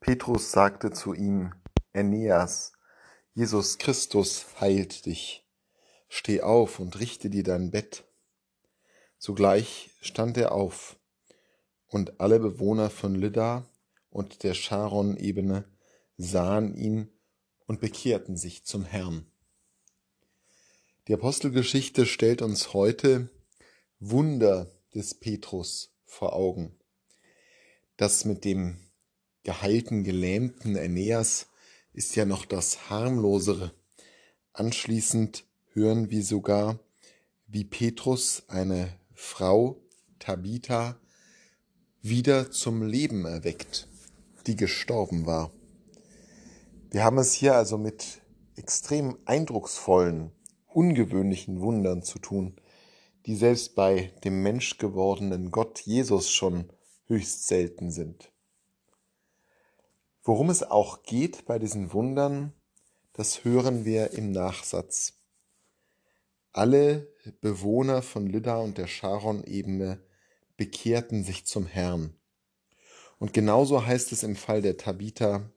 Petrus sagte zu ihm, Aeneas, Jesus Christus heilt dich. Steh auf und richte dir dein Bett. Sogleich stand er auf, und alle Bewohner von Lydda und der Charon-Ebene sahen ihn und bekehrten sich zum Herrn. Die Apostelgeschichte stellt uns heute Wunder des Petrus vor Augen. Das mit dem geheilten Gelähmten Aeneas ist ja noch das harmlosere. Anschließend hören wir sogar, wie Petrus eine Frau, Tabitha, wieder zum Leben erweckt, die gestorben war. Wir haben es hier also mit extrem eindrucksvollen, ungewöhnlichen Wundern zu tun, die selbst bei dem menschgewordenen Gott Jesus schon höchst selten sind. Worum es auch geht bei diesen Wundern, das hören wir im Nachsatz. Alle Bewohner von Lydda und der Charon-Ebene bekehrten sich zum Herrn. Und genauso heißt es im Fall der Tabitha,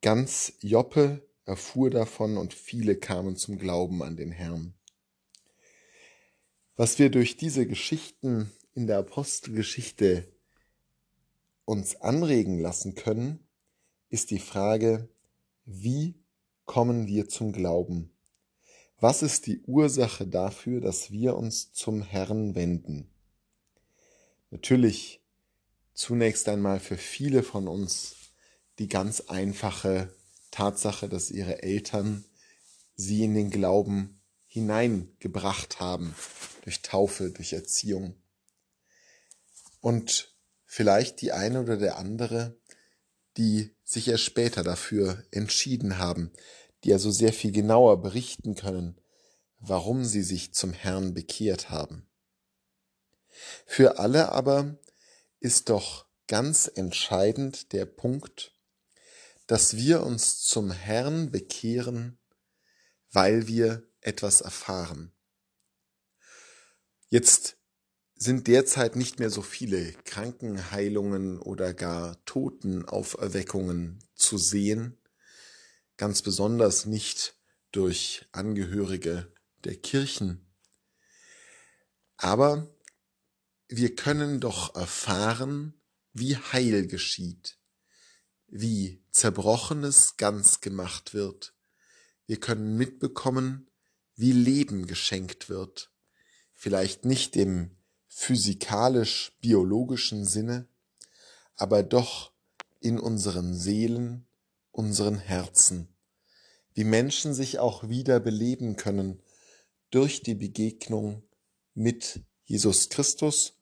ganz Joppe erfuhr davon und viele kamen zum Glauben an den Herrn. Was wir durch diese Geschichten in der Apostelgeschichte uns anregen lassen können, ist die Frage, wie kommen wir zum Glauben? Was ist die Ursache dafür, dass wir uns zum Herrn wenden? Natürlich zunächst einmal für viele von uns die ganz einfache Tatsache, dass ihre Eltern sie in den Glauben hineingebracht haben, durch Taufe, durch Erziehung. Und vielleicht die eine oder der andere, die sich erst später dafür entschieden haben, die also sehr viel genauer berichten können, warum sie sich zum Herrn bekehrt haben. Für alle aber ist doch ganz entscheidend der Punkt, dass wir uns zum Herrn bekehren, weil wir etwas erfahren. Jetzt sind derzeit nicht mehr so viele Krankenheilungen oder gar Totenauferweckungen zu sehen, ganz besonders nicht durch Angehörige der Kirchen. Aber wir können doch erfahren, wie Heil geschieht, wie Zerbrochenes ganz gemacht wird. Wir können mitbekommen, wie Leben geschenkt wird, vielleicht nicht im physikalisch-biologischen Sinne, aber doch in unseren Seelen, unseren Herzen, wie Menschen sich auch wieder beleben können durch die Begegnung mit Jesus Christus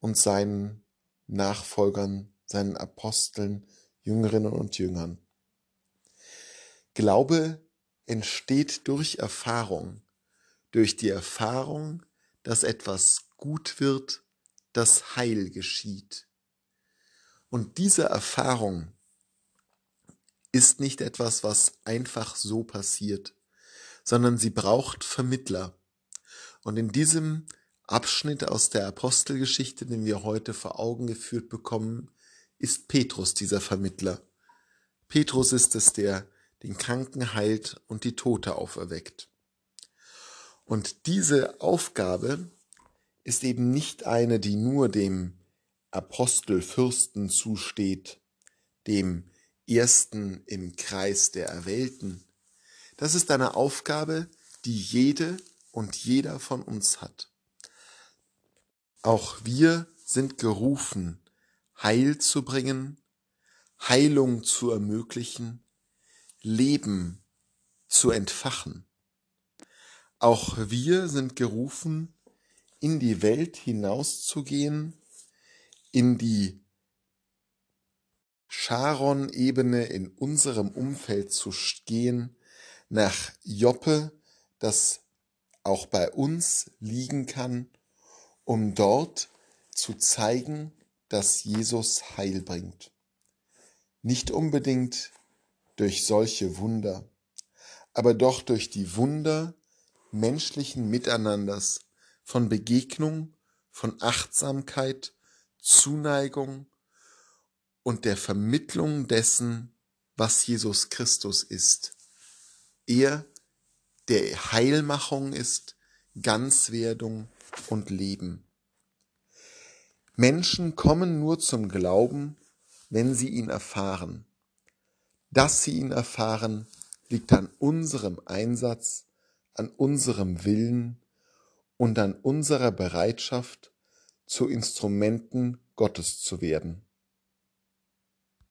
und seinen Nachfolgern, seinen Aposteln, Jüngerinnen und Jüngern. Glaube entsteht durch Erfahrung, durch die Erfahrung, dass etwas gut wird, dass Heil geschieht. Und diese Erfahrung ist nicht etwas, was einfach so passiert, sondern sie braucht Vermittler. Und in diesem Abschnitt aus der Apostelgeschichte, den wir heute vor Augen geführt bekommen, ist Petrus dieser Vermittler. Petrus ist es, der den Kranken heilt und die Tote auferweckt. Und diese Aufgabe ist eben nicht eine, die nur dem Apostelfürsten zusteht, dem Ersten im Kreis der Erwählten. Das ist eine Aufgabe, die jede und jeder von uns hat. Auch wir sind gerufen, Heil zu bringen, Heilung zu ermöglichen, Leben zu entfachen. Auch wir sind gerufen, in die Welt hinauszugehen, in die Charon-Ebene in unserem Umfeld zu gehen, nach Joppe, das auch bei uns liegen kann, um dort zu zeigen, dass Jesus Heil bringt. Nicht unbedingt durch solche Wunder, aber doch durch die Wunder menschlichen Miteinanders, von Begegnung, von Achtsamkeit, Zuneigung und der Vermittlung dessen, was Jesus Christus ist. Er, der Heilmachung ist, Ganzwerdung und Leben. Menschen kommen nur zum Glauben, wenn sie ihn erfahren. Dass sie ihn erfahren, liegt an unserem Einsatz, an unserem Willen und an unserer Bereitschaft, zu Instrumenten Gottes zu werden.